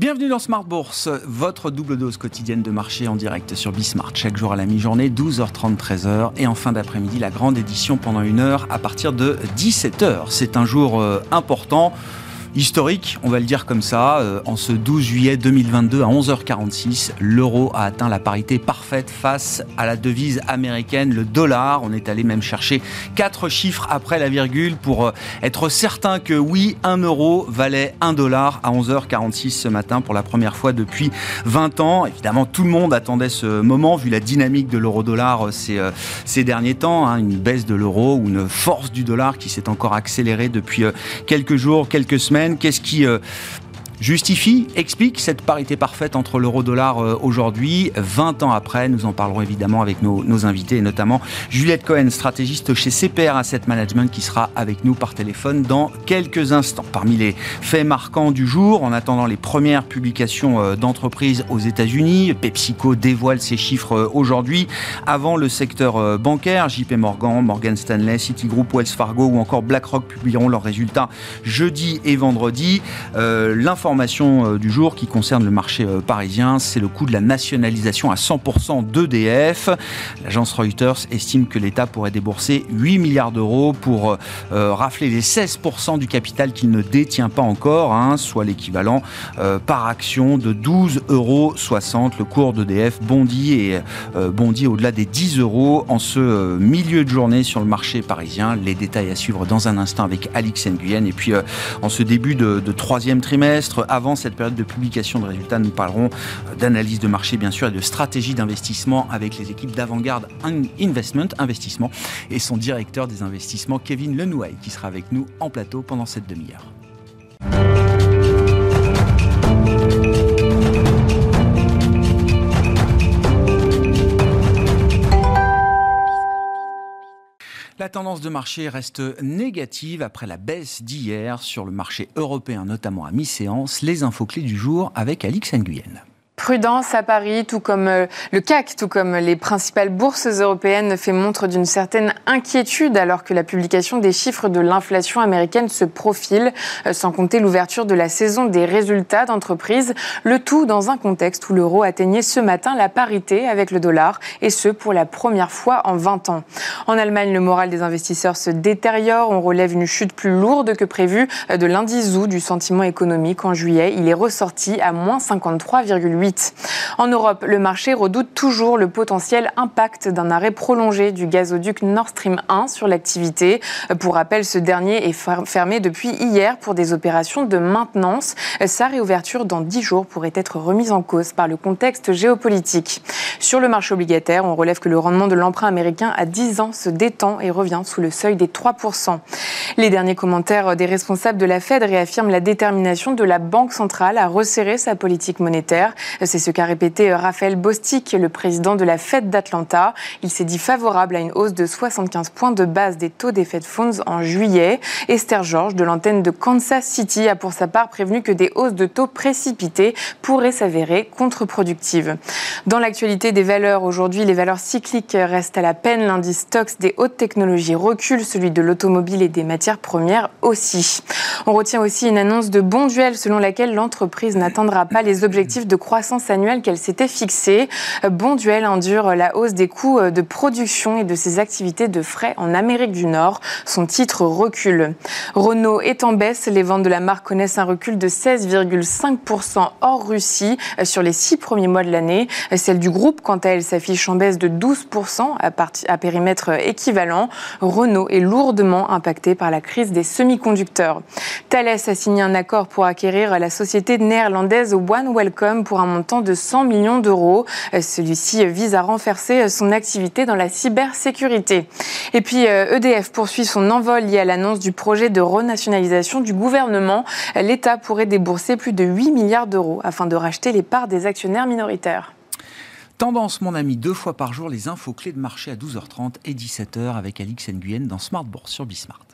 Bienvenue dans Smart Bourse, votre double dose quotidienne de marché en direct sur Bismart. Chaque jour à la mi-journée, 12h30, 13h. Et en fin d'après-midi, la grande édition pendant une heure à partir de 17h. C'est un jour euh, important historique, on va le dire comme ça. Euh, en ce 12 juillet 2022 à 11h46, l'euro a atteint la parité parfaite face à la devise américaine, le dollar. On est allé même chercher quatre chiffres après la virgule pour euh, être certain que oui, un euro valait un dollar à 11h46 ce matin pour la première fois depuis 20 ans. Évidemment, tout le monde attendait ce moment vu la dynamique de l'euro-dollar euh, ces, derniers temps. Hein, une baisse de l'euro ou une force du dollar qui s'est encore accélérée depuis quelques jours, quelques semaines. Qu'est-ce qui euh, justifie, explique cette parité parfaite entre l'euro-dollar euh, aujourd'hui, 20 ans après. Nous en parlerons évidemment avec nos, invités, notamment Juliette Cohen, stratégiste chez CPR Asset Management, qui sera avec nous par téléphone dans quelques instants. Parmi les faits marquants du jour, en attendant les premières publications euh, d'entreprises aux États-Unis, PepsiCo dévoile ses chiffres euh, aujourd'hui. Avant le secteur bancaire, JP Morgan, Morgan Stanley, Citigroup, Wells Fargo ou encore BlackRock publieront leurs résultats jeudi et vendredi. L'information euh, du jour qui concerne le marché euh, parisien, c'est le coût de la nationalisation à 100% d'EDF. L'agence Reuters estime que l'État pourrait débourser 8 milliards d'euros pour euh, rafler les 16% du capital qu'il ne détient pas encore, hein, soit l'équivalent par action de 12,60 euros. Le cours d'EDF bondit et bondit au-delà des 10 euros en ce milieu de journée sur le marché parisien. Les détails à suivre dans un instant avec Alix Nguyen. Et puis en ce début de troisième trimestre, avant cette période de publication de résultats. Nous parlerons d'analyse de marché, bien sûr, et de stratégie d'investissement avec les équipes d'Avantgarde Investment, Investissement, et son directeur des investissements, Kevin Lenouay, qui sera avec nous en plateau pendant cette demi-heure. La tendance de marché reste négative après la baisse d'hier sur le marché européen, notamment à mi-séance. Les infos clés du jour avec Alix Nguyen. Prudence à Paris, tout comme euh, le CAC, tout comme les principales bourses européennes, fait montre d'une certaine inquiétude alors que la publication des chiffres de l'inflation américaine se profile, euh, sans compter l'ouverture de la saison des résultats d'entreprise, le tout dans un contexte où l'euro atteignait ce matin la parité avec le dollar, et ce pour la première fois en 20 ans. En Allemagne, le moral des investisseurs se détériore, on relève une chute plus lourde que prévu euh, de l'indice ZOO du sentiment économique en juillet, il est ressorti à moins 53,8 en Europe, le marché redoute toujours le potentiel impact d'un arrêt prolongé du gazoduc Nord Stream 1 sur l'activité. Pour rappel, ce dernier est fermé depuis hier pour des opérations de maintenance. Sa réouverture dans 10 jours pourrait être remise en cause par le contexte géopolitique. Sur le marché obligataire, on relève que le rendement de l'emprunt américain à 10 ans se détend et revient sous le seuil des 3%. Les derniers commentaires des responsables de la Fed réaffirment la détermination de la Banque centrale à resserrer sa politique monétaire. C'est ce qu'a répété Raphaël Bostic, le président de la Fed d'Atlanta. Il s'est dit favorable à une hausse de 75 points de base des taux des Fed Funds en juillet. Esther George, de l'antenne de Kansas City, a pour sa part prévenu que des hausses de taux précipitées pourraient s'avérer contre-productives. Dans l'actualité des valeurs, aujourd'hui, les valeurs cycliques restent à la peine. L'indice Stocks des hautes technologies recule, celui de l'automobile et des matières premières aussi. On retient aussi une annonce de bon duel selon laquelle l'entreprise n'atteindra pas les objectifs de croissance annuelle qu'elle s'était fixée. Bonduel endure la hausse des coûts de production et de ses activités de frais en Amérique du Nord. Son titre recule. Renault est en baisse. Les ventes de la marque connaissent un recul de 16,5% hors Russie sur les six premiers mois de l'année. Celle du groupe, quant à elle, s'affiche en baisse de 12% à, périmètre équivalent. Renault est lourdement impacté par la crise des semi-conducteurs. Thales a signé un accord pour acquérir la société néerlandaise One Welcome pour un montant de 100 millions d'euros. Celui-ci vise à renforcer son activité dans la cybersécurité. Et puis EDF e poursuit son envol lié à l'annonce du projet de renationalisation du gouvernement. L'État pourrait débourser plus de 8 milliards d'euros afin de racheter les parts des actionnaires minoritaires. Tendance, mon ami, deux fois par jour, les infos clés de marché à 12h30 et 17h avec Alix Nguyen dans Smart Bourse sur Bismart.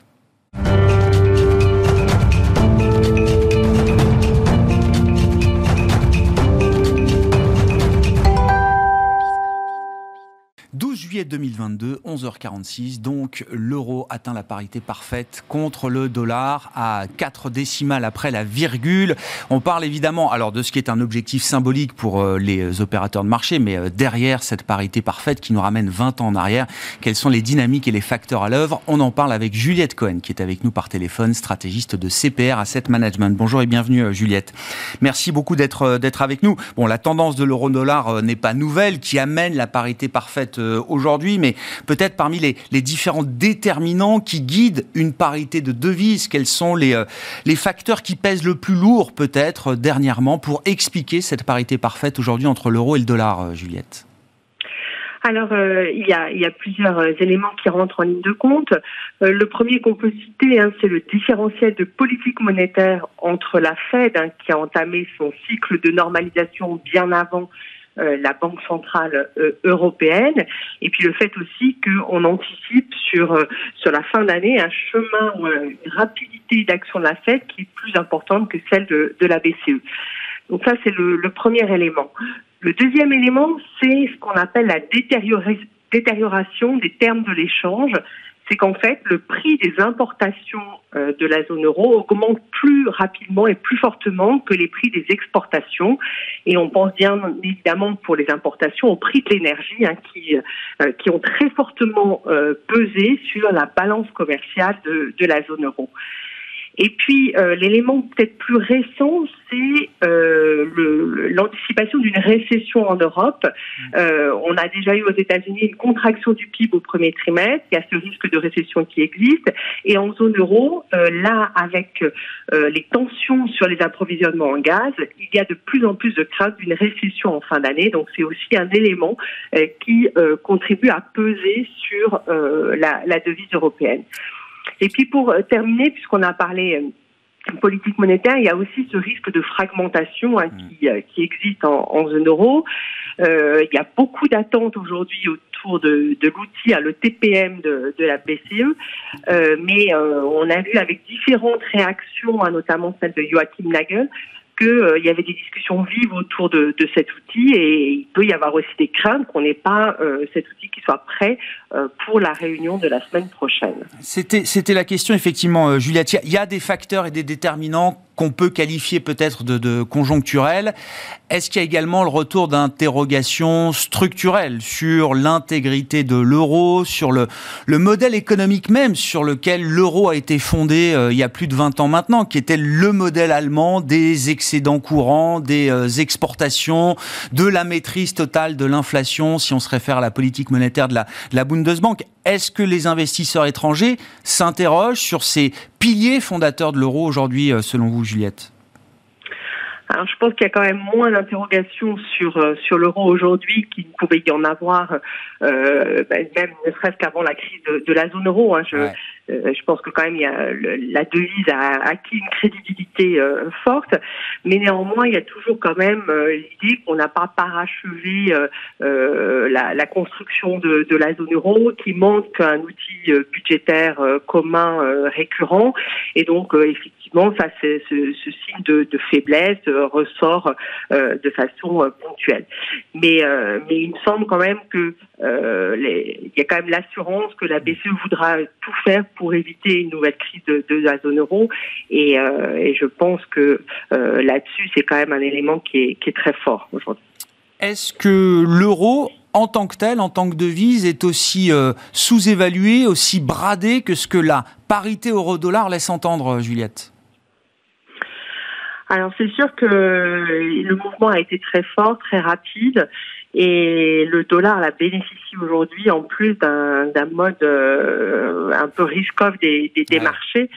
Juillet 2022, 11h46. Donc, l'euro atteint la parité parfaite contre le dollar à 4 décimales après la virgule. On parle évidemment, alors, de ce qui est un objectif symbolique pour euh, les opérateurs de marché, mais euh, derrière cette parité parfaite qui nous ramène 20 ans en arrière, quelles sont les dynamiques et les facteurs à l'œuvre? On en parle avec Juliette Cohen, qui est avec nous par téléphone, stratégiste de CPR Asset Management. Bonjour et bienvenue, euh, Juliette. Merci beaucoup d'être d'être avec nous. Bon, la tendance de l'euro-dollar n'est pas nouvelle, qui amène la parité parfaite aujourd'hui, mais peut-être parmi les, différents déterminants qui guident une parité de devises, quels sont les, euh, facteurs qui pèsent le plus lourd peut-être euh, dernièrement pour expliquer cette parité parfaite aujourd'hui entre l'euro et le dollar, euh, Juliette? Alors, il, y a, plusieurs éléments qui rentrent en ligne de compte. le premier qu'on peut citer, hein, c'est le différentiel de politique monétaire entre la Fed, hein, qui a entamé son cycle de normalisation bien avant la Banque centrale euh, européenne, et puis le fait aussi qu'on anticipe sur euh, sur la fin d'année un chemin ou une rapidité d'action de la Fed qui est plus importante que celle de, de la BCE. Donc ça c'est le, le, premier élément. Le deuxième élément, c'est ce qu'on appelle la détérioration des termes de l'échange c'est qu'en fait, le prix des importations euh, de la zone euro augmente plus rapidement et plus fortement que les prix des exportations. Et on pense bien évidemment pour les importations au prix de l'énergie hein, qui, euh, qui ont très fortement euh, pesé sur la balance commerciale de, de la zone euro. Et puis euh, l'élément peut-être plus récent, c'est euh, l'anticipation d'une récession en Europe. Euh, on a déjà eu aux États-Unis une contraction du PIB au premier trimestre. Il y a ce risque de récession qui existe. Et en zone euro, euh, là, avec euh, les tensions sur les approvisionnements en gaz, il y a de plus en plus de crainte d'une récession en fin d'année. Donc c'est aussi un élément euh, qui contribue à peser sur la, la devise européenne. Et puis pour euh, terminer, puisqu'on a parlé euh, politique monétaire, il y a aussi ce risque de fragmentation hein, qui, euh, qui, existe en, en zone euro. Euh, il y a beaucoup d'attentes aujourd'hui autour de, de l'outil, hein, le TPM de, de la BCE, euh, mais euh, on a vu avec différentes réactions, hein, notamment celle de Joachim Nagel, qu'il euh, y avait des discussions vives autour de, cet outil et il peut y avoir aussi des craintes qu'on n'ait pas euh, cet outil qui soit prêt euh, pour la réunion de la semaine prochaine. C'était, la question effectivement, Juliette. Il y a des facteurs et des déterminants qu'on peut qualifier peut-être de, de conjoncturel. Est-ce qu'il y a également le retour d'interrogations structurelles sur l'intégrité de l'euro, sur le, le modèle économique même sur lequel l'euro a été fondé il y a plus de 20 ans maintenant, qui était le modèle allemand des excédents courants, des euh, exportations, de la maîtrise totale de l'inflation, si on se réfère à la politique monétaire de la, de la Bundesbank est-ce que les investisseurs étrangers s'interrogent sur ces piliers fondateurs de l'euro aujourd'hui, euh, selon vous, Juliette? Alors, je pense qu'il y a quand même moins d'interrogations sur euh, sur l'euro aujourd'hui qu'il ne pouvait y en avoir, euh, ben, même ne serait-ce qu'avant la crise de, la zone euro. Hein. Je, euh, je pense que quand même il y a la devise a acquis une crédibilité forte, mais néanmoins il y a toujours quand même l'idée qu'on n'a pas parachevé la, la, construction de, de, la zone euro, qui manque un outil budgétaire commun récurrent, et donc effectivement ça c'est ce, ce, signe de, de faiblesse ressort euh, de façon euh, ponctuelle. Mais, euh, mais il me semble quand même que les, il y a quand même l'assurance que la BCE voudra tout faire pour éviter une nouvelle crise de, de la zone euro. Et, et je pense que là-dessus, c'est quand même un élément qui est, qui est très fort aujourd'hui. Est-ce que l'euro en tant que tel, en tant que devise, est aussi sous-évalué, aussi bradé que ce que la parité euro-dollar laisse entendre, Juliette? Alors c'est sûr que le mouvement a été très fort, très rapide, et le dollar la bénéficie aujourd'hui en plus d'un mode euh, un peu risk-off des, des, des marchés.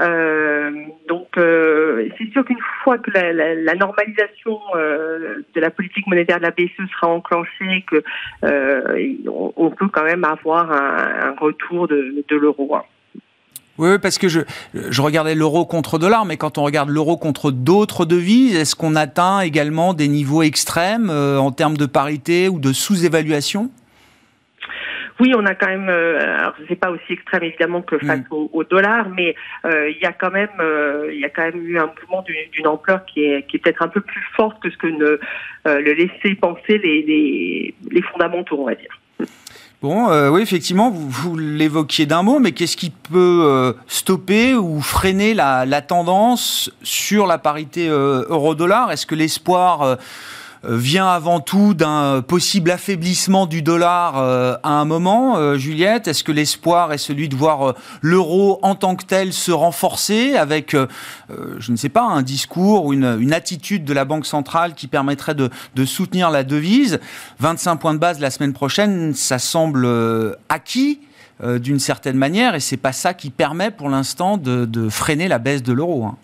Euh, donc euh, c'est sûr qu'une fois que la, la, la normalisation euh, de la politique monétaire de la BCE sera enclenchée, que euh, on, on, peut quand même avoir un, un retour de, de l'euro. Hein. Oui, parce que je, je regardais l'euro contre dollar, mais quand on regarde l'euro contre d'autres devises, est-ce qu'on atteint également des niveaux extrêmes euh, en termes de parité ou de sous-évaluation? Oui, on a quand même, euh, alors c'est pas aussi extrême évidemment que face mm. au, dollar, mais euh, il y a quand même, euh, il y a quand même eu un mouvement d'une ampleur qui est, qui est peut-être un peu plus forte que ce que ne le laissaient penser les, les, les fondamentaux, on va dire. Bon, euh, oui, effectivement, vous, l'évoquiez d'un mot, mais qu'est-ce qui peut euh, stopper ou freiner la, tendance sur la parité euh, euro-dollar? Est-ce que l'espoir vient avant tout d'un possible affaiblissement du dollar euh, à un moment, euh, Juliette Est-ce que l'espoir est celui de voir l'euro en tant que tel se renforcer avec, je ne sais pas, un discours ou une, attitude de la Banque centrale qui permettrait de, soutenir la devise? 25 points de base la semaine prochaine, ça semble acquis d'une certaine manière et c'est pas ça qui permet pour l'instant de, freiner la baisse de l'euro. Hein.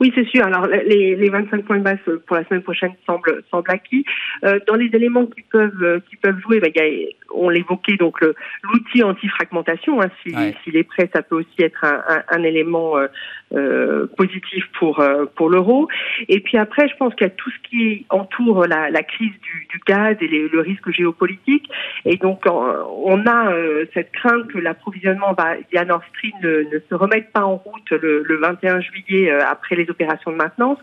Oui, c'est sûr. Alors, les, les 25 points de base pour la semaine prochaine semblent, semblent acquis. Euh, dans les éléments qui peuvent, euh, qui peuvent jouer, bah, y a, on l'évoquait, donc l'outil anti-fragmentation. Hein, S'il est prêt, ça peut aussi être un, un, un élément euh, euh positif pour euh, pour l'euro. Et puis après, je pense qu'il y a tout ce qui entoure la, la crise du, du, gaz et les, le risque géopolitique. Et donc, on a cette crainte que l'approvisionnement via Nord Stream ne, ne, se remette pas en route le, le 21 juillet après les opérations de maintenance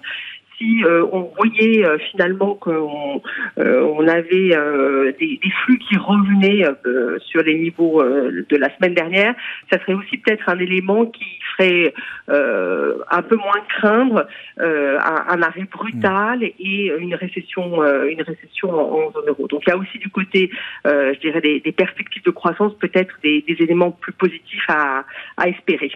si euh, on voyait euh, finalement qu'on euh, on avait des, des, flux qui revenaient sur les niveaux de la semaine dernière, ça serait aussi peut-être un élément qui ferait un peu moins craindre un, arrêt brutal et une récession, une récession en, zone euro. Donc il y a aussi du côté, je dirais, des, des perspectives de croissance, peut-être des, des, éléments plus positifs à, à espérer.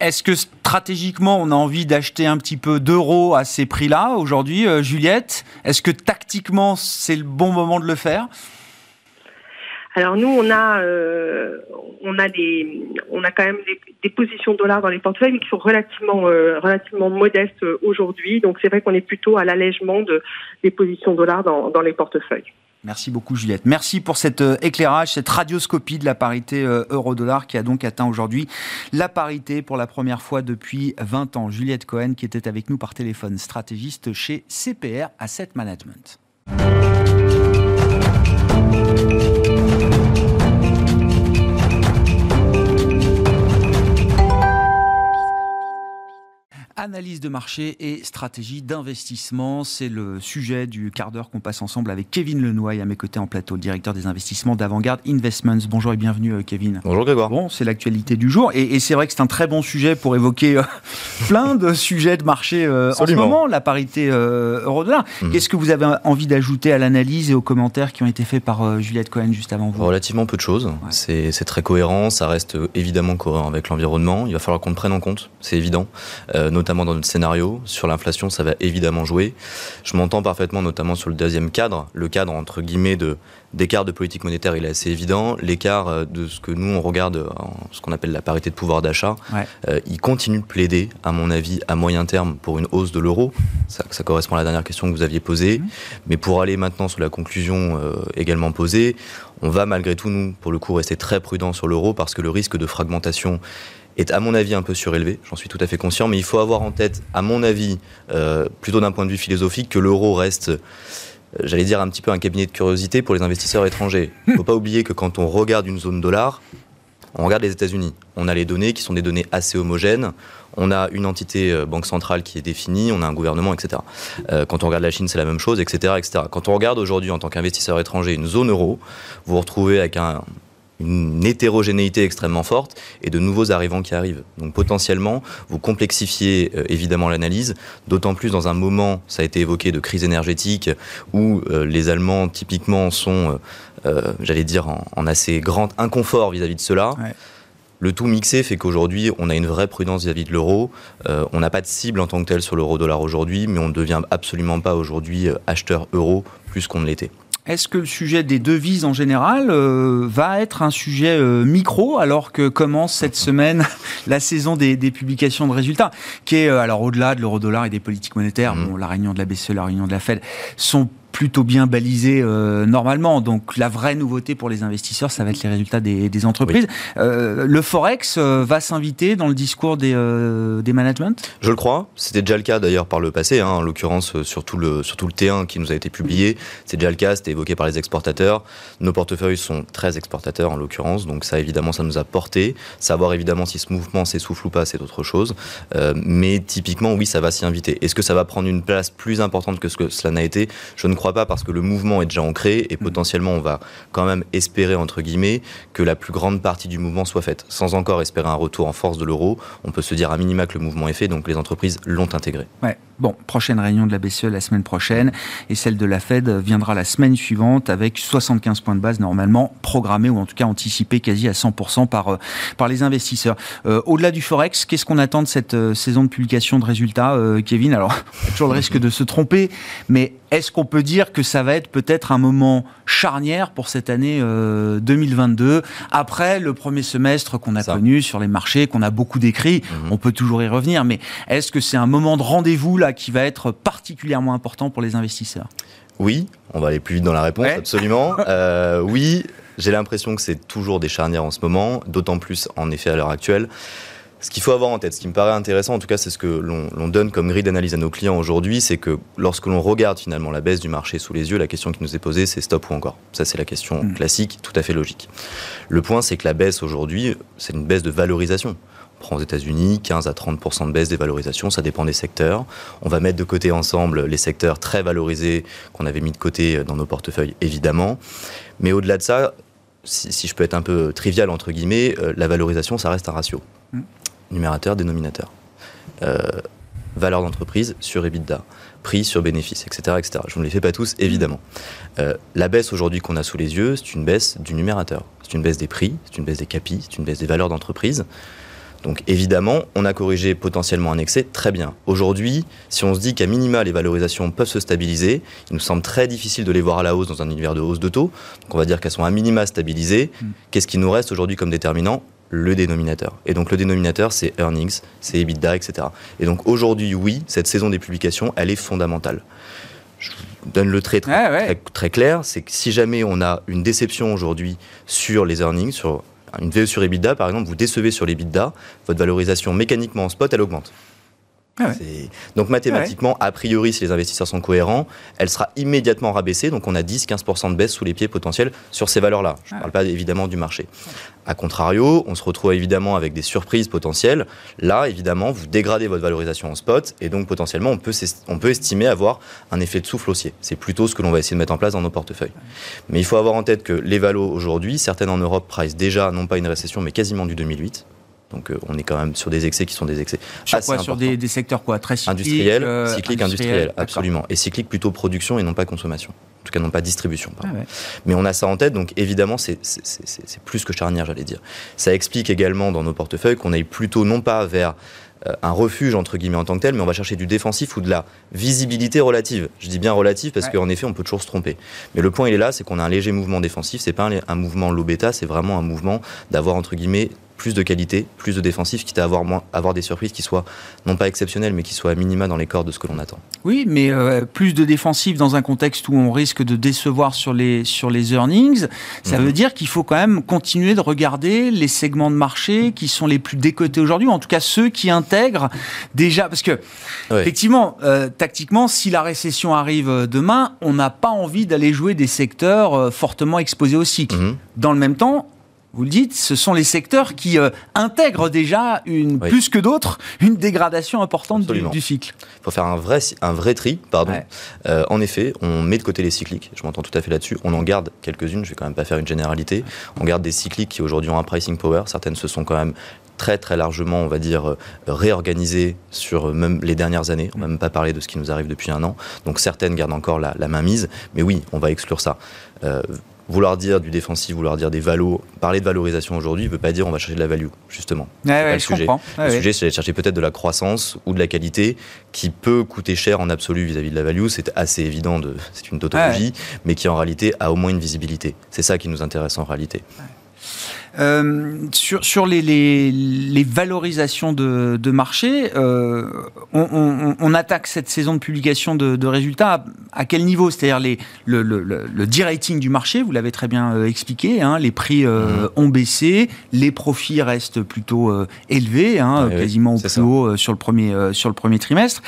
Est-ce que stratégiquement, on a envie d'acheter un petit peu d'euros à ces prix-là aujourd'hui, euh, Juliette? Est-ce que tactiquement, c'est le bon moment de le faire? Alors nous, on a, euh, des, on a quand même des, positions dollars dans les portefeuilles, mais qui sont relativement, euh, relativement modestes aujourd'hui. Donc c'est vrai qu'on est plutôt à l'allègement de, des positions dollars dans les portefeuilles. Merci beaucoup Juliette. Merci pour cet euh, éclairage, cette radioscopie de la parité euh, euro-dollar qui a donc atteint aujourd'hui la parité pour la première fois depuis 20 ans. Juliette Cohen qui était avec nous par téléphone, stratégiste chez CPR Asset Management. Analyse de marché et stratégie d'investissement, c'est le sujet du quart d'heure qu'on passe ensemble avec Kevin Lenoy à mes côtés en plateau, le directeur des investissements d'Avantgarde Investments. Bonjour et bienvenue euh, Kevin. Bonjour Grégoire. Bon, c'est l'actualité du jour et, c'est vrai que c'est un très bon sujet pour évoquer euh, plein de sujets de marché euh, en ce moment, la parité euro-dollar. Hmm. Qu'est-ce que vous avez envie d'ajouter à l'analyse et aux commentaires qui ont été faits par Juliette Cohen juste avant vous? Relativement peu de choses. C'est très cohérent, ça reste évidemment cohérent avec l'environnement. Il va falloir qu'on le prenne en compte, c'est évident, notamment notamment dans notre scénario. Sur l'inflation, ça va évidemment jouer. Je m'entends parfaitement, notamment sur le deuxième cadre. Le cadre, entre guillemets, de d'écart de politique monétaire, il est assez évident. L'écart euh, de ce que nous, on regarde, en ce qu'on appelle la parité de pouvoir d'achat, euh, il continue de plaider, à mon avis, à moyen terme, pour une hausse de l'euro. Ça, ça, correspond à la dernière question que vous aviez posée. Mhm. Mais pour aller maintenant sur la conclusion euh, également posée, on va malgré tout, nous, pour le coup, rester très prudent sur l'euro parce que le risque de fragmentation est à mon avis un peu surélevé, j'en suis tout à fait conscient, mais il faut avoir en tête, à mon avis, euh, plutôt d'un point de vue philosophique, que l'euro reste, euh, j'allais dire, un petit peu un cabinet de curiosité pour les investisseurs étrangers. Il ne faut pas oublier que quand on regarde une zone dollar, on regarde les États-Unis. On a les données qui sont des données assez homogènes. On a une entité euh, banque centrale qui est définie, on a un gouvernement, etc. quand on regarde la Chine, c'est la même chose, etc., etc. Quand on regarde aujourd'hui en tant qu'investisseur étranger une zone euro, vous vous retrouvez avec un, une hétérogénéité extrêmement forte et de nouveaux arrivants qui arrivent. Donc potentiellement, vous complexifiez euh, évidemment l'analyse, d'autant plus dans un moment, ça a été évoqué, de crise énergétique, où euh, les Allemands typiquement sont, euh, j'allais dire, en, assez grand inconfort vis-à-vis de cela. Le tout mixé fait qu'aujourd'hui, on a une vraie prudence vis-à-vis de l'euro. on n'a pas de cible en tant que telle sur l'euro-dollar aujourd'hui, mais on ne devient absolument pas aujourd'hui acheteur euro plus qu'on ne l'était. Est-ce que le sujet des devises en général euh, va être un sujet euh, micro alors que commence cette semaine la saison des, publications de résultats, qui est euh, alors au-delà de l'euro-dollar et des politiques monétaires, mmh. bon, la réunion de la BCE, la réunion de la Fed sont plutôt bien balisé euh, normalement. Donc la vraie nouveauté pour les investisseurs, ça va être les résultats des, des entreprises. Euh, le Forex euh, va s'inviter dans le discours des, des managements? Je le crois. C'était déjà le cas d'ailleurs par le passé, hein, en l'occurrence sur, tout le, sur tout le T1 qui nous a été publié. C'est déjà le cas, c'était évoqué par les exportateurs. Nos portefeuilles sont très exportateurs en l'occurrence, donc ça évidemment ça nous a porté. Savoir évidemment si ce mouvement s'essouffle ou pas, c'est autre chose. mais typiquement, oui, ça va s'y inviter. Est-ce que ça va prendre une place plus importante que ce que cela n'a été? Je ne crois crois pas parce que le mouvement est déjà ancré et mmh. potentiellement on va quand même espérer entre guillemets que la plus grande partie du mouvement soit faite. Sans encore espérer un retour en force de l'euro, on peut se dire à minima que le mouvement est fait, donc les entreprises l'ont intégré. Ouais. Bon, prochaine réunion de la BCE la semaine prochaine et celle de la Fed viendra la semaine suivante avec 75 points de base normalement programmés ou en tout cas anticipés quasi à 100% par, euh, par les investisseurs. Euh, au-delà du Forex, qu'est-ce qu'on attend de cette euh, saison de publication de résultats, Kevin? Alors, toujours le risque de se tromper, mais est-ce qu'on peut dire que ça va être peut-être un moment charnière pour cette année 2022 après le premier semestre qu'on a connu sur les marchés, qu'on a beaucoup décrit? Mhm. On peut toujours y revenir, mais est-ce que c'est un moment de rendez-vous là qui va être particulièrement important pour les investisseurs? Oui, on va aller plus vite dans la réponse, absolument. Euh, oui, j'ai l'impression que c'est toujours des charnières en ce moment, d'autant plus en effet à l'heure actuelle. Ce qu'il faut avoir en tête, ce qui me paraît intéressant, en tout cas, c'est ce que l'on donne comme grille d'analyse à nos clients aujourd'hui, c'est que lorsque l'on regarde finalement la baisse du marché sous les yeux, la question qui nous est posée, c'est stop ou encore. Ça, c'est la question mm. classique, tout à fait logique. Le point, c'est que la baisse aujourd'hui, c'est une baisse de valorisation. On prend aux États-Unis 15 à 30% de baisse des valorisations, ça dépend des secteurs. On va mettre de côté ensemble les secteurs très valorisés qu'on avait mis de côté dans nos portefeuilles, évidemment. Mais au-delà de ça, si, je peux être un peu trivial entre guillemets, euh, la valorisation, ça reste un ratio. Mm. Numérateur, dénominateur. Euh, valeur d'entreprise sur EBITDA, prix sur bénéfice, etc., etc. Je ne les fais pas tous, évidemment. Euh, la baisse aujourd'hui qu'on a sous les yeux, c'est une baisse du numérateur. C'est une baisse des prix, c'est une baisse des capis, c'est une baisse des valeurs d'entreprise. Donc évidemment, on a corrigé potentiellement un excès, très bien. Aujourd'hui, si on se dit qu'à minima les valorisations peuvent se stabiliser, il nous semble très difficile de les voir à la hausse dans un univers de hausse de taux. Donc on va dire qu'elles sont à minima stabilisées. Hmm. Qu'est-ce qui nous reste aujourd'hui comme déterminant? Le dénominateur. Et donc le dénominateur, c'est earnings, c'est EBITDA, etc. Et donc aujourd'hui, oui, cette saison des publications, elle est fondamentale. Je vous donne le trait très, très clair, c'est que si jamais on a une déception aujourd'hui sur les earnings, sur une VE sur EBITDA, par exemple, vous décevez sur l'EBITDA, votre valorisation mécaniquement en spot, elle augmente. Ah donc mathématiquement, a priori, si les investisseurs sont cohérents, elle sera immédiatement rabaissée. Donc on a 10-15% de baisse sous les pieds potentiels sur ces valeurs-là. Je ne parle pas évidemment du marché. A contrario, on se retrouve évidemment avec des surprises potentielles. Là, évidemment, vous dégradez votre valorisation en spot et donc potentiellement, on peut, on peut estimer avoir un effet de souffle haussier. C'est plutôt ce que l'on va essayer de mettre en place dans nos portefeuilles. Mais il faut avoir en tête que les valos aujourd'hui, certaines en Europe price déjà non pas une récession, mais quasiment du 2008. Donc euh, on est quand même sur des excès qui sont des excès. Sur quoi? Sur des, secteurs quoi? Très cycliques Industriels, euh, cycliques, industriels, absolument. Et cyclique plutôt production et non pas consommation. En tout cas, non pas distribution. Ah Mais on a ça en tête, donc évidemment, c'est plus que charnière, j'allais dire. Ça explique également dans nos portefeuilles qu'on aille plutôt non pas vers euh, un refuge entre guillemets en tant que tel, mais on va chercher du défensif ou de la visibilité relative. Je dis bien relative parce qu'en effet, on peut toujours se tromper. Mais le point, il est là, c'est qu'on a un léger mouvement défensif. C'est pas un, un mouvement low bêta, c'est vraiment un mouvement d'avoir entre guillemets plus de qualité, plus de défensif, quitte à avoir, moins, avoir des surprises qui soient non pas exceptionnelles, mais qui soient à minima dans les cordes de ce que l'on attend. Oui, mais euh, plus de défensif dans un contexte où on risque de décevoir sur les, sur les earnings, ça mhm. veut dire qu'il faut quand même continuer de regarder les segments de marché qui sont les plus décotés aujourd'hui, en tout cas ceux qui intègrent déjà, parce que effectivement, euh, tactiquement, si la récession arrive euh, demain, on n'a pas envie d'aller jouer des secteurs fortement exposés au cycle. Mhm. Dans le même temps, vous le dites, ce sont les secteurs qui euh, intègrent déjà, une, plus que d'autres, une dégradation importante du, cycle. Il faut faire un vrai, un vrai tri, pardon. Euh, en effet, on met de côté les cycliques, je m'entends tout à fait là-dessus, on en garde quelques-unes, je vais quand même pas faire une généralité. On garde des cycliques qui aujourd'hui ont un pricing power, certaines se sont quand même très très largement, on va dire, euh, réorganisées sur même les dernières années. On n'a même pas parlé de ce qui nous arrive depuis un an. Donc certaines gardent encore la, main mise, mais oui, on va exclure ça vouloir dire du défensif, vouloir dire des valos, parler de valorisation aujourd'hui ne veut pas dire on va chercher de la value, justement. le sujet. le sujet, c'est de chercher peut-être de la croissance ou de la qualité qui peut coûter cher en absolu vis-à-vis de la value. C'est assez évident, c'est une tautologie, mais qui en réalité a au moins une visibilité. C'est ça qui nous intéresse en réalité. Euh, sur, sur les, les, valorisations de, de marché, euh, on, on, attaque cette saison de publication de, de résultats à, quel niveau? C'est-à-dire les, le, le, du marché, vous l'avez très bien euh, expliqué, hein, les prix mmh. ont baissé, les profits restent plutôt élevés, hein, quasiment au plus haut sur le premier, sur le premier trimestre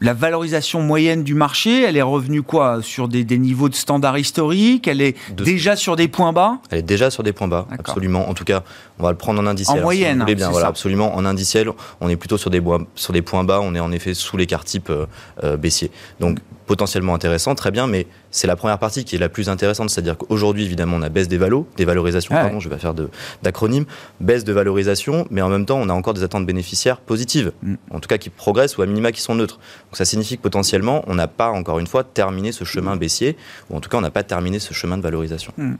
la valorisation moyenne du marché, elle est revenue quoi Sur des, niveaux de standard historiques? Elle est déjà sur des points bas? Elle est déjà sur des points bas, absolument. En tout cas, on va le prendre en indiciel. En moyenne, bien. Voilà, absolument. En indiciel, on est plutôt sur des, sur des points bas. On est en effet sous l'écart type euh, euh, baissier. Donc, potentiellement intéressant, très bien, mais c'est la première partie qui est la plus intéressante, c'est-à-dire qu'aujourd'hui, évidemment, on a baisse des valos, des valorisations, pardon, je vais faire d'acronyme, baisse de valorisation, mais en même temps, on a encore des attentes bénéficiaires positives, mm. en tout cas qui progressent ou à minima qui sont neutres. Donc ça signifie que potentiellement, on n'a pas, encore une fois, terminé ce chemin baissier, ou en tout cas, on n'a pas terminé ce chemin de valorisation. Mm.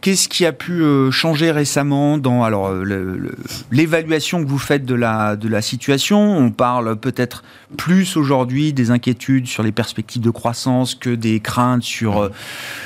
Qu'est-ce qui a pu euh, changer récemment dans alors euh, l'évaluation que vous faites de la, de la situation On parle peut-être plus aujourd'hui des inquiétudes sur les perspectives de croissance que des craintes sur euh,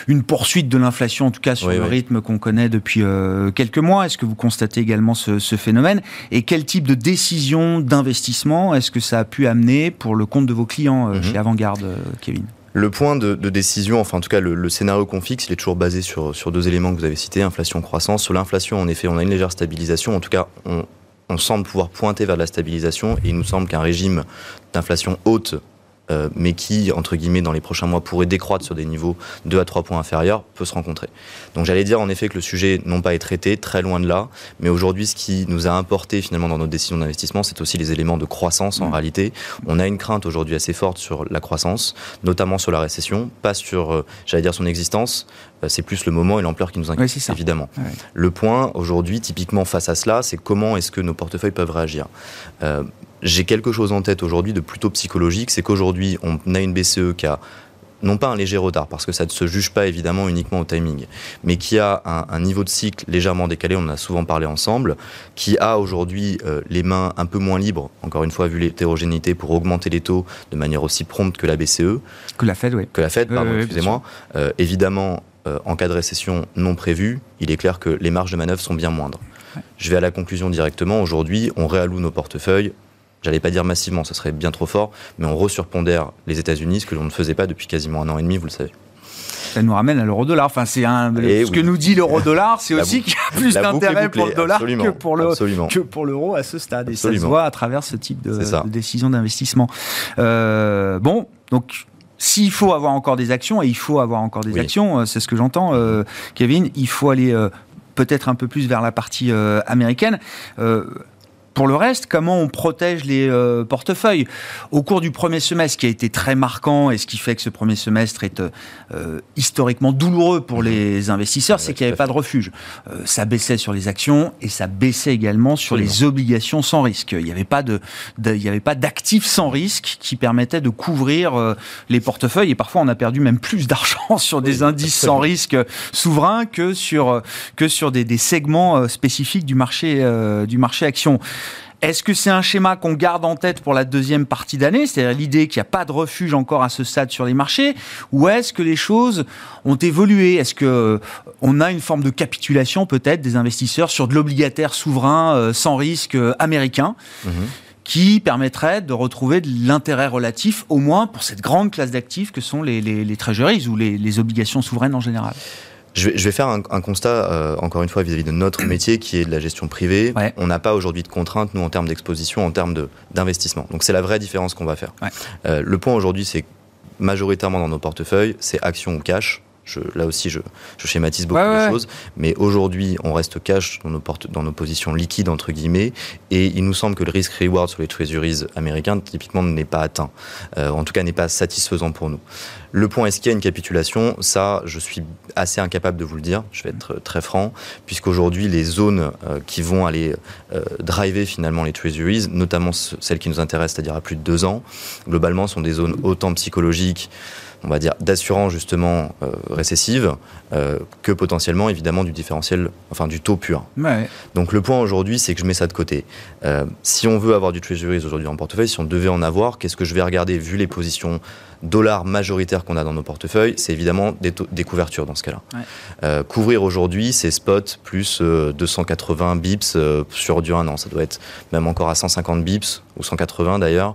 une poursuite de l'inflation, en tout cas sur le rythme qu'on connaît depuis euh, quelques mois. Est-ce que vous constatez également ce, phénomène? Et quel type de décision d'investissement est-ce que ça a pu amener pour le compte de vos clients euh, mhm. chez Avantgarde, Kevin? Le point de, décision, enfin en tout cas le, scénario qu'on fixe, il est toujours basé sur, deux éléments que vous avez cités, inflation-croissance. Sur l'inflation, en effet, on a une légère stabilisation. En tout cas, on semble pouvoir pointer vers la stabilisation et il nous semble qu'un régime d'inflation haute euh, mais qui, entre guillemets, dans les prochains mois pourrait décroître sur des niveaux 2 à 3 points inférieurs, peut se rencontrer. Donc j'allais dire en effet que le sujet non pas est traité, très loin de là, mais aujourd'hui ce qui nous a importé finalement dans nos décisions d'investissement, c'est aussi les éléments de croissance en mmh. réalité. On a une crainte aujourd'hui assez forte sur la croissance, notamment sur la récession, pas sur, euh, j'allais dire, son existence, euh, c'est plus le moment et l'ampleur qui nous inquiète, évidemment. Le point aujourd'hui, typiquement face à cela, c'est comment est-ce que nos portefeuilles peuvent réagir j'ai quelque chose en tête aujourd'hui de plutôt psychologique, c'est qu'aujourd'hui, on a une BCE qui a non pas un léger retard, parce que ça ne se juge pas évidemment uniquement au timing, mais qui a un, niveau de cycle légèrement décalé, on en a souvent parlé ensemble, qui a aujourd'hui euh, les mains un peu moins libres, encore une fois vu l'hétérogénéité, pour augmenter les taux de manière aussi prompte que la BCE. Que la Fed, oui. Que la Fed, pardon, excusez-moi. Euh, évidemment, euh, en cas de récession non prévue, il est clair que les marges de manœuvre sont bien moindres. Je vais à la conclusion directement. Aujourd'hui, on réalloue nos portefeuilles j'allais pas dire massivement, ce serait bien trop fort, mais on resurpondère les États-Unis, ce que l'on ne faisait pas depuis quasiment un an et demi, vous le savez. Ça nous ramène à l'euro-dollar. Enfin, c'est un. ce que nous dit l'euro-dollar, c'est aussi qu'il y a plus d'intérêt pour le dollar que pour le que pour l'euro à ce stade. Et ça se voit à travers ce type de, décision d'investissement. Euh, bon, donc s'il faut avoir encore des actions, et il faut avoir encore des actions, euh, c'est ce que j'entends, euh, Kevin, il faut aller peut-être un peu plus vers la partie américaine. Pour le reste, comment on protège les euh, portefeuilles? Au cours du premier semestre, qui a été très marquant et ce qui fait que ce premier semestre est euh, historiquement douloureux pour mhm. les investisseurs, c'est qu'il n'y avait pas de refuge. Euh, ça baissait sur les actions et ça baissait également sur les obligations sans risque. Il n'y avait pas de, il avait pas d'actifs sans risque qui permettaient de couvrir les portefeuilles et parfois on a perdu même plus d'argent sur des indices sans risque souverains que sur que sur des, des segments spécifiques du marché du marché action. Est-ce que c'est un schéma qu'on garde en tête pour la deuxième partie d'année, c'est-à-dire l'idée qu'il n'y a pas de refuge encore à ce stade sur les marchés, ou est-ce que les choses ont évolué? Est-ce que euh, on a une forme de capitulation peut-être des investisseurs sur de l'obligataire souverain euh, sans risque euh, américain mhm. qui permettrait de retrouver de l'intérêt relatif, au moins pour cette grande classe d'actifs que sont les, les, les ou les obligations souveraines en général? Je vais, faire un, constat, euh, encore une fois, vis-à-vis de notre métier qui est de la gestion privée. On n'a pas aujourd'hui de contraintes, nous, en termes d'exposition, en termes d'investissement. Donc c'est la vraie différence qu'on va faire. Euh, le point aujourd'hui, c'est majoritairement dans nos portefeuilles, c'est action ou cash là aussi, je, schématise beaucoup de choses. Mais aujourd'hui, on reste cash dans nos, dans nos positions liquides, entre guillemets. Et il nous semble que le risk-reward sur les treasuries américains, typiquement, n'est pas atteint. Euh, en tout cas, n'est pas satisfaisant pour nous. Le point, est-ce qu'il y a une capitulation? Ça, je suis assez incapable de vous le dire. Je vais être très franc. Puisqu'aujourd'hui, les zones euh, qui vont aller euh, driver finalement les treasuries, notamment celles qui nous intéressent, c'est-à-dire à plus de deux ans, globalement, sont des zones autant psychologiques, on va dire, d'assurance justement euh, récessive euh, que potentiellement évidemment du différentiel, enfin du taux pur. Donc le point aujourd'hui, c'est que je mets ça de côté. Euh, si on veut avoir du treasuries aujourd'hui en portefeuille, si on devait en avoir, qu'est-ce que je vais regarder vu les positions dollars majoritaires qu'on a dans nos portefeuilles, c'est évidemment des, couvertures dans ce cas-là. Euh, couvrir aujourd'hui, c'est spot plus 280 bips sur du 1 an. Ça doit être même encore à 150 bips, ou 180 d'ailleurs,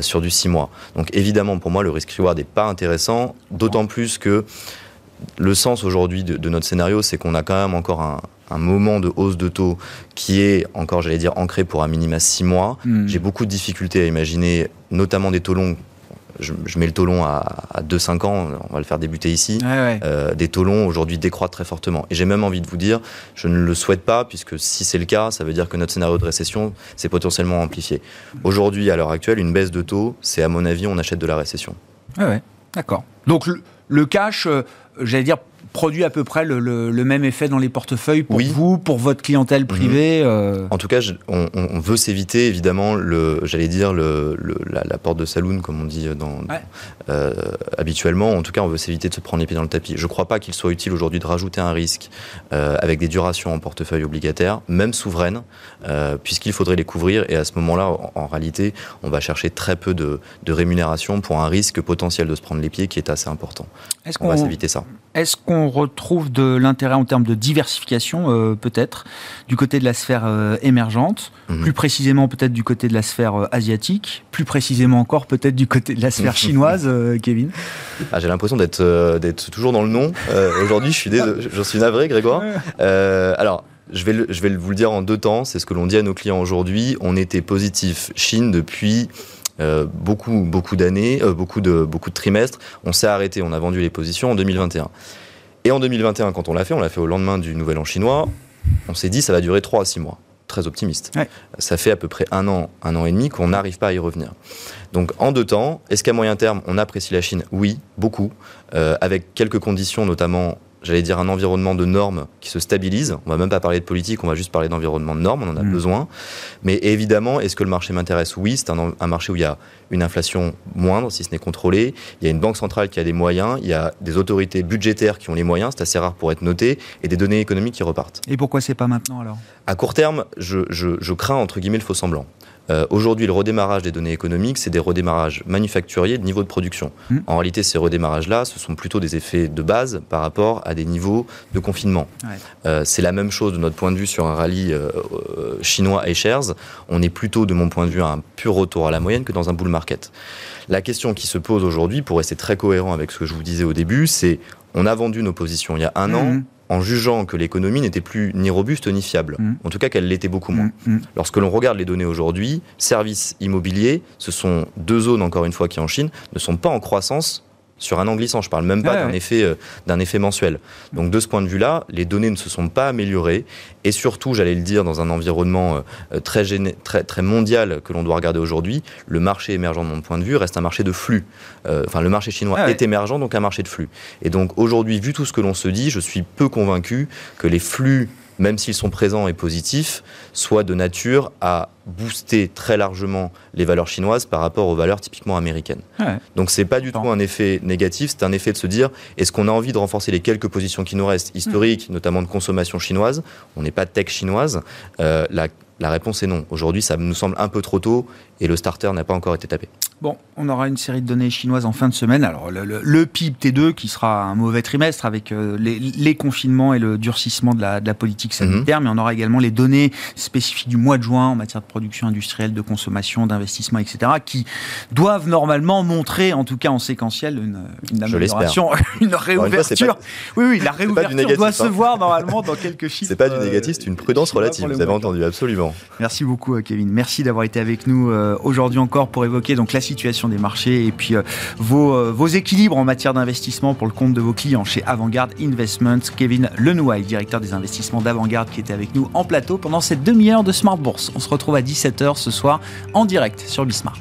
sur du 6 mois. Donc évidemment, pour moi, le risque reward n'est pas intéressant, d'autant plus que le sens aujourd'hui de, notre scénario, c'est qu'on a quand même encore un, moment de hausse de taux qui est encore, j'allais dire, ancré pour un minima 6 mois. Hmm. J'ai beaucoup de difficultés à imaginer, notamment des taux longs je, mets le taux à, à 2-5 ans, on va le faire débuter ici, euh, des taux aujourd'hui décroîtent très fortement. Et j'ai même envie de vous dire, je ne le souhaite pas, puisque si c'est le cas, ça veut dire que notre scénario de récession s'est potentiellement amplifié. Aujourd'hui, à l'heure actuelle, une baisse de taux, c'est à mon avis, on achète de la récession. Ouais, ouais. d'accord. Donc le, cash, euh, j'allais dire produit à peu près le, même effet dans les portefeuilles pour vous, pour votre clientèle mhm. privée euh En tout cas, on, veut s'éviter évidemment, le, j'allais dire, le, la, porte de saloon, comme on dit dans, euh, habituellement. En tout cas, on veut s'éviter de se prendre les pieds dans le tapis. Je ne crois pas qu'il soit utile aujourd'hui de rajouter un risque euh, avec des durations en portefeuille obligataire, même souveraine, puisqu'il faudrait les couvrir. Et à ce moment-là, en, réalité, on va chercher très peu de, rémunération pour un risque potentiel de se prendre les pieds qui est assez important. Est-ce on va s'éviter ça. Est-ce qu'on retrouve de l'intérêt en termes de diversification, euh, peut-être, du côté de la sphère euh, émergente, mhm. plus précisément peut-être du côté de la sphère euh, asiatique, plus précisément encore peut-être du côté de la sphère chinoise, Kevin? Ah, J'ai l'impression d'être d'être toujours dans le nom. Aujourd'hui, je suis, je suis navré, Grégoire. alors, je vais, je vais vous le dire en deux temps, c'est ce que l'on dit à nos clients aujourd'hui. On était positif Chine depuis euh, beaucoup, beaucoup d'années, euh, beaucoup, de, beaucoup de trimestres. On s'est arrêté, on a vendu les positions en 2021. Et en 2021, quand on l'a fait, on l'a fait au lendemain du Nouvel An chinois, on s'est dit ça va durer 3 à 6 mois. Très optimiste. Ça fait à peu près un an, un an et demi qu'on n'arrive pas à y revenir. Donc en deux temps, est-ce qu'à moyen terme, on apprécie la Chine? Oui, beaucoup, euh, avec quelques conditions, notamment j'allais dire, un environnement de normes qui se stabilise. On va même pas parler de politique, on va juste parler d'environnement de normes, on en a mm. besoin. Mais évidemment, est-ce que le marché m'intéresse? Oui, c'est un, marché où il y a une inflation moindre, si ce n'est contrôlée. Il y a une banque centrale qui a des moyens, il y a des autorités budgétaires qui ont les moyens, c'est assez rare pour être noté, et des données économiques qui repartent. Et pourquoi c'est pas maintenant alors? À court terme, je, je crains entre guillemets le faux semblant. Euh, aujourd'hui, le redémarrage des données économiques, c'est des redémarrages manufacturiers de niveau de production. Hmm. En réalité, ces redémarrages-là, ce sont plutôt des effets de base par rapport à des niveaux de confinement. Euh, c'est la même chose de notre point de vue sur un rallye euh, chinois et shares. On est plutôt, de mon point de vue, à un pur retour à la moyenne que dans un bull market. La question qui se pose aujourd'hui, pour rester très cohérent avec ce que je vous disais au début, c'est on a vendu nos positions il y a un an hmm en jugeant que l'économie n'était plus ni robuste ni fiable. Mm. En tout cas, qu'elle l'était beaucoup moins. Mm, mm. Lorsque l'on regarde les données aujourd'hui, services immobiliers, ce sont deux zones, encore une fois, qui en Chine, ne sont pas en croissance sur un an glissant. Je parle même pas d'un effet, euh, d'un effet mensuel. Donc de ce point de vue-là, les données ne se sont pas améliorées et surtout, j'allais le dire, dans un environnement euh, euh, très mondial que l'on doit regarder aujourd'hui, le marché émergent de mon point de vue reste un marché de flux. enfin, le marché chinois ah est émergent, donc un marché de flux. Et donc aujourd'hui, vu tout ce que l'on se dit, je suis peu convaincu que les flux même s'ils sont présents et positifs, soit de nature à booster très largement les valeurs chinoises par rapport aux valeurs typiquement américaines. Donc Donc c'est pas du tout un effet négatif, c'est un effet de se dire est-ce qu'on a envie de renforcer les quelques positions qui nous restent historiques, notamment de consommation chinoise? On n'est pas tech chinoise. Euh, la la réponse est non. Aujourd'hui, ça nous semble un peu trop tôt et le starter n'a pas encore été tapé. Bon, on aura une série de données chinoises en fin de semaine. Alors, le, PIB T2 qui sera un mauvais trimestre avec euh, les, confinements et le durcissement de la, politique sanitaire, mhm. mais on aura également les données spécifiques du mois de juin en matière de production industrielle, de consommation, d'investissement, etc., qui doivent normalement montrer, en tout cas en séquentiel, une, une amélioration, une réouverture. oui, oui, la réouverture doit se hein. voir normalement dans quelques chiffres. C'est pas du négatif, c'est une prudence relative. Vous avez entendu, absolument. Merci beaucoup, euh, Kevin. Merci d'avoir été avec nous euh, aujourd'hui encore pour évoquer donc la situation des marchés et puis euh, vos, vos équilibres en matière d'investissement pour le compte de vos clients chez Avantgarde Investments. Kevin Lenouaille, directeur des investissements d'Avantgarde, qui était avec nous en plateau pendant cette demi-heure de Smart Bourse. On se retrouve à 17h ce soir en direct sur Bismart.